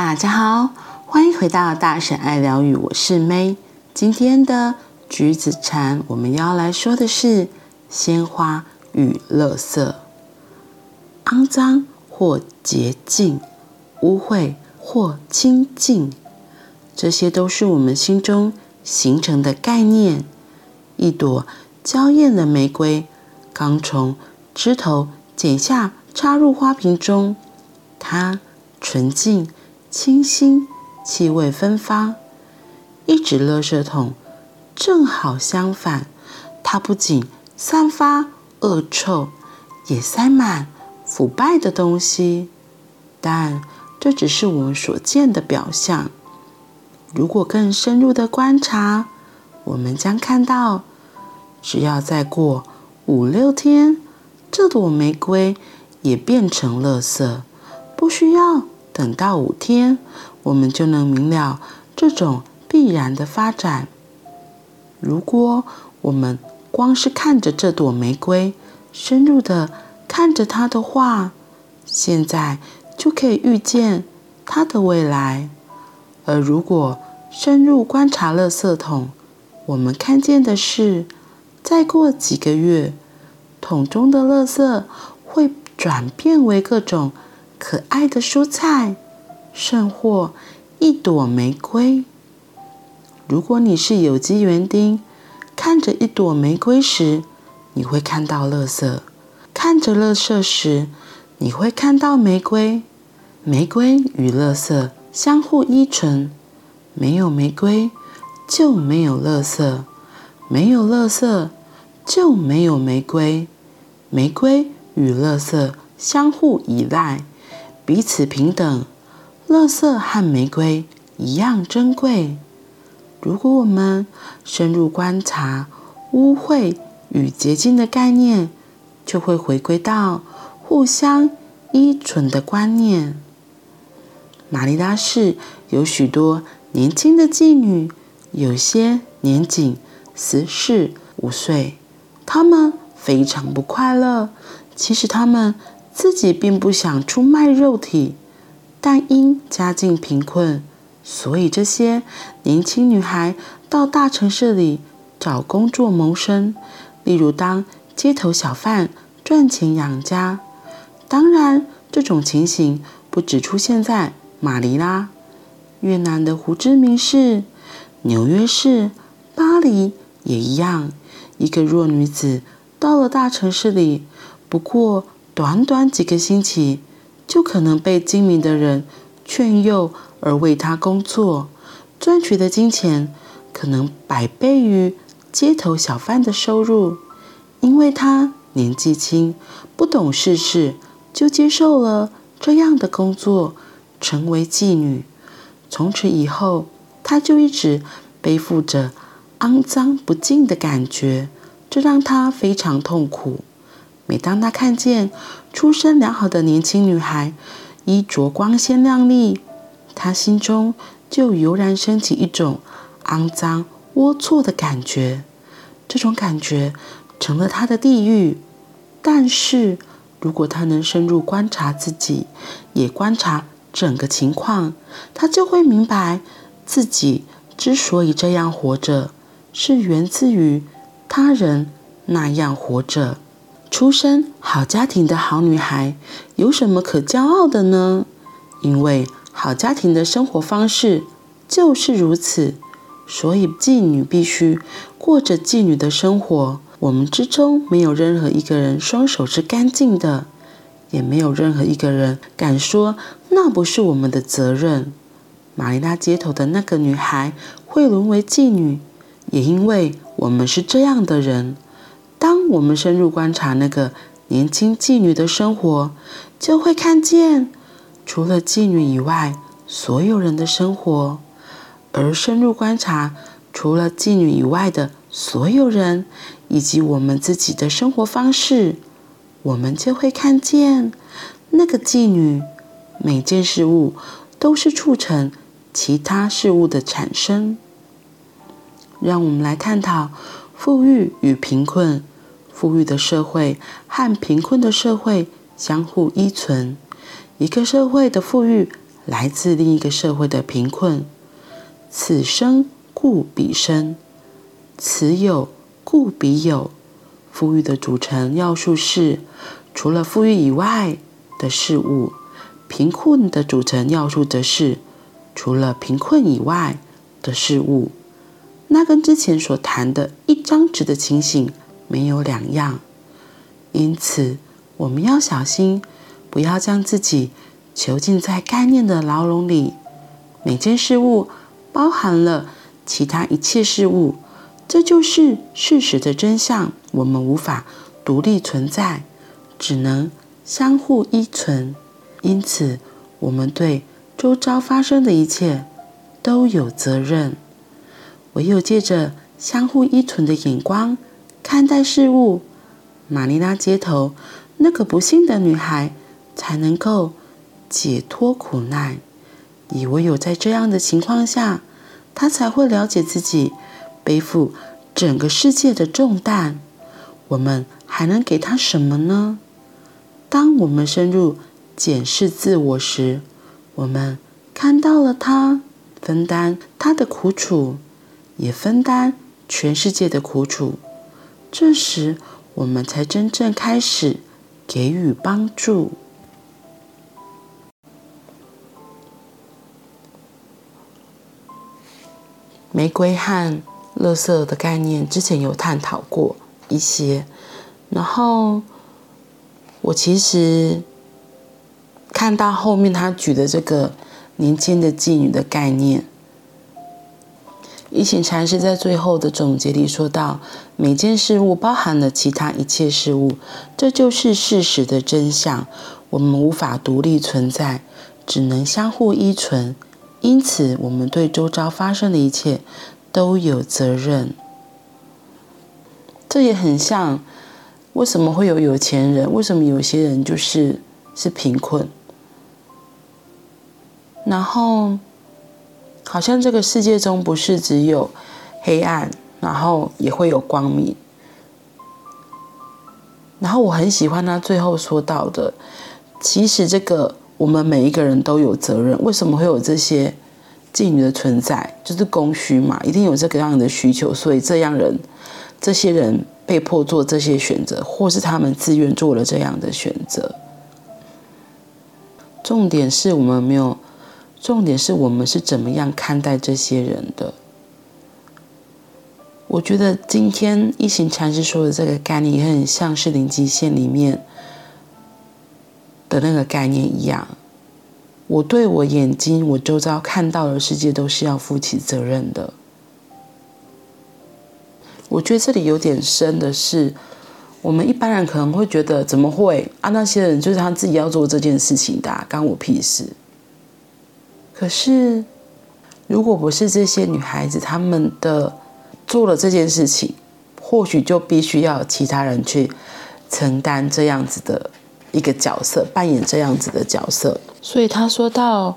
大家好，欢迎回到大婶爱疗愈，我是 May。今天的橘子禅，我们要来说的是鲜花与垃圾，肮脏或洁净，污秽或清净，这些都是我们心中形成的概念。一朵娇艳的玫瑰刚从枝头剪下，插入花瓶中，它纯净。清新，气味芬芳。一只垃圾桶正好相反，它不仅散发恶臭，也塞满腐败的东西。但这只是我们所见的表象。如果更深入的观察，我们将看到，只要再过五六天，这朵玫瑰也变成垃圾，不需要。等到五天，我们就能明了这种必然的发展。如果我们光是看着这朵玫瑰，深入的看着它的话，现在就可以预见它的未来。而如果深入观察垃圾桶，我们看见的是，再过几个月，桶中的垃圾会转变为各种。可爱的蔬菜，甚或一朵玫瑰。如果你是有机园丁，看着一朵玫瑰时，你会看到垃圾；看着垃圾时，你会看到玫瑰。玫瑰与垃圾相互依存，没有玫瑰就没有垃圾，没有垃圾就没有玫瑰。玫瑰与垃圾相互依赖。彼此平等，垃圾和玫瑰一样珍贵。如果我们深入观察污秽与洁净的概念，就会回归到互相依存的观念。马尼拉市有许多年轻的妓女，有些年仅十四五岁，她们非常不快乐。其实她们。自己并不想出卖肉体，但因家境贫困，所以这些年轻女孩到大城市里找工作谋生，例如当街头小贩赚钱养家。当然，这种情形不只出现在马尼拉，越南的胡志明市、纽约市、巴黎也一样。一个弱女子到了大城市里，不过。短短几个星期，就可能被精明的人劝诱而为他工作，赚取的金钱可能百倍于街头小贩的收入。因为他年纪轻，不懂世事，就接受了这样的工作，成为妓女。从此以后，他就一直背负着肮脏不净的感觉，这让他非常痛苦。每当他看见出身良好的年轻女孩，衣着光鲜亮丽，他心中就油然升起一种肮脏龌龊的感觉。这种感觉成了他的地狱。但是，如果他能深入观察自己，也观察整个情况，他就会明白，自己之所以这样活着，是源自于他人那样活着。出身好家庭的好女孩有什么可骄傲的呢？因为好家庭的生活方式就是如此，所以妓女必须过着妓女的生活。我们之中没有任何一个人双手是干净的，也没有任何一个人敢说那不是我们的责任。马尼拉街头的那个女孩会沦为妓女，也因为我们是这样的人。当我们深入观察那个年轻妓女的生活，就会看见除了妓女以外所有人的生活；而深入观察除了妓女以外的所有人以及我们自己的生活方式，我们就会看见那个妓女每件事物都是促成其他事物的产生。让我们来探讨富裕与贫困。富裕的社会和贫困的社会相互依存。一个社会的富裕来自另一个社会的贫困。此生故彼生，此有故彼有。富裕的组成要素是除了富裕以外的事物，贫困的组成要素则是除了贫困以外的事物。那跟之前所谈的一张纸的情形没有两样。因此，我们要小心，不要将自己囚禁在概念的牢笼里。每件事物包含了其他一切事物，这就是事实的真相。我们无法独立存在，只能相互依存。因此，我们对周遭发生的一切都有责任。唯有借着相互依存的眼光看待事物。马尼拉街头那个不幸的女孩才能够解脱苦难，以唯有在这样的情况下，她才会了解自己背负整个世界的重担。我们还能给她什么呢？当我们深入检视自我时，我们看到了她分担她的苦楚，也分担全世界的苦楚。这时，我们才真正开始给予帮助。玫瑰和垃圾的概念之前有探讨过一些，然后我其实看到后面他举的这个年轻的妓女的概念。一行禅师在最后的总结里说道：“每件事物包含了其他一切事物，这就是事实的真相。我们无法独立存在，只能相互依存。因此，我们对周遭发生的一切都有责任。这也很像，为什么会有有钱人？为什么有些人就是是贫困？然后。”好像这个世界中不是只有黑暗，然后也会有光明。然后我很喜欢他最后说到的，其实这个我们每一个人都有责任。为什么会有这些妓女的存在？就是供需嘛，一定有这个样的需求，所以这样人，这些人被迫做这些选择，或是他们自愿做了这样的选择。重点是我们没有。重点是我们是怎么样看待这些人的？我觉得今天一行禅师说的这个概念也很像是零极限里面的那个概念一样。我对我眼睛、我周遭看到的世界都是要负起责任的。我觉得这里有点深的是，我们一般人可能会觉得怎么会啊？那些人就是他自己要做这件事情的啊，干我屁事。可是，如果不是这些女孩子，她们的做了这件事情，或许就必须要其他人去承担这样子的一个角色，扮演这样子的角色。所以他说到，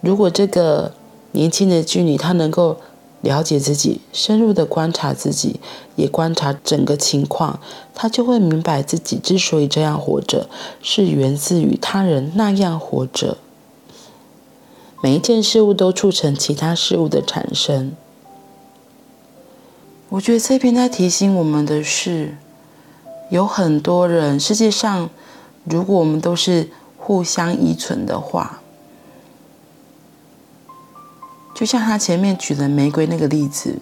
如果这个年轻的妓女她能够了解自己，深入的观察自己，也观察整个情况，她就会明白自己之所以这样活着，是源自于他人那样活着。每一件事物都促成其他事物的产生。我觉得这篇在提醒我们的是，有很多人，世界上，如果我们都是互相依存的话，就像他前面举的玫瑰那个例子，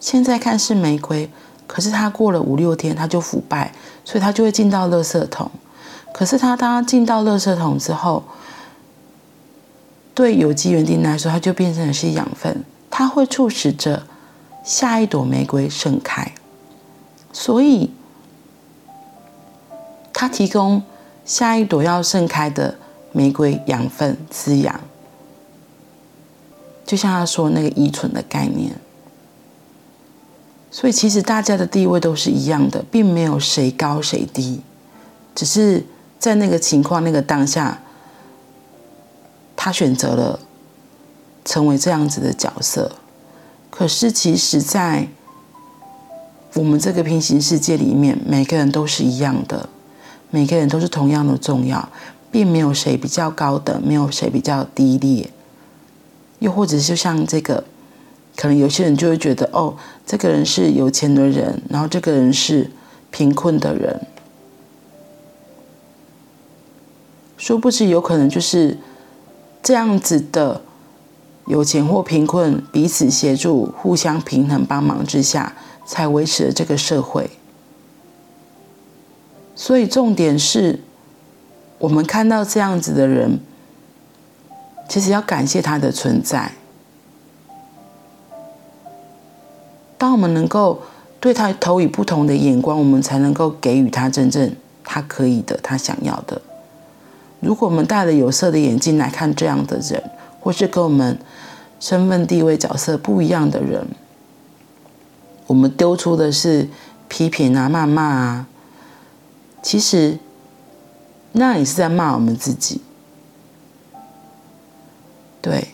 现在看是玫瑰，可是它过了五六天它就腐败，所以它就会进到垃圾桶。可是它当它进到垃圾桶之后，对有机园丁来说，它就变成的是养分，它会促使着下一朵玫瑰盛开。所以，它提供下一朵要盛开的玫瑰养分滋养。就像他说那个依存的概念。所以，其实大家的地位都是一样的，并没有谁高谁低，只是在那个情况、那个当下。他选择了成为这样子的角色，可是其实，在我们这个平行世界里面，每个人都是一样的，每个人都是同样的重要，并没有谁比较高等，没有谁比较低劣。又或者就像这个，可能有些人就会觉得，哦，这个人是有钱的人，然后这个人是贫困的人。殊不知，有可能就是这样子的，有钱或贫困彼此协助、互相平衡、帮忙之下，才维持了这个社会。所以，重点是，我们看到这样子的人，其实要感谢他的存在。当我们能够对他投以不同的眼光，我们才能够给予他真正他可以的、他想要的。如果我们戴了有色的眼镜来看这样的人，或是跟我们身份地位角色不一样的人，我们丢出的是批评啊、谩骂啊，其实那也是在骂我们自己。对，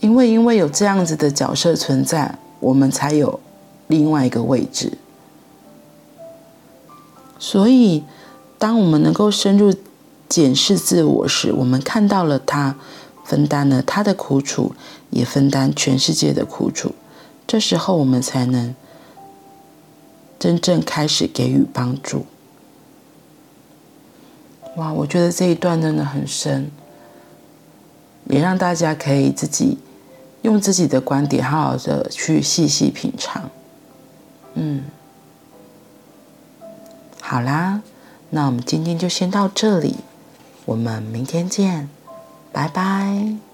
因为因为有这样子的角色存在，我们才有另外一个位置。所以，当我们能够深入检视自我时，我们看到了他分担了他的苦楚，也分担全世界的苦楚。这时候，我们才能真正开始给予帮助。哇，我觉得这一段真的很深。也让大家可以自己用自己的观点，好好的去细细品尝。嗯，好啦，那我们今天就先到这里，我们明天见，拜拜。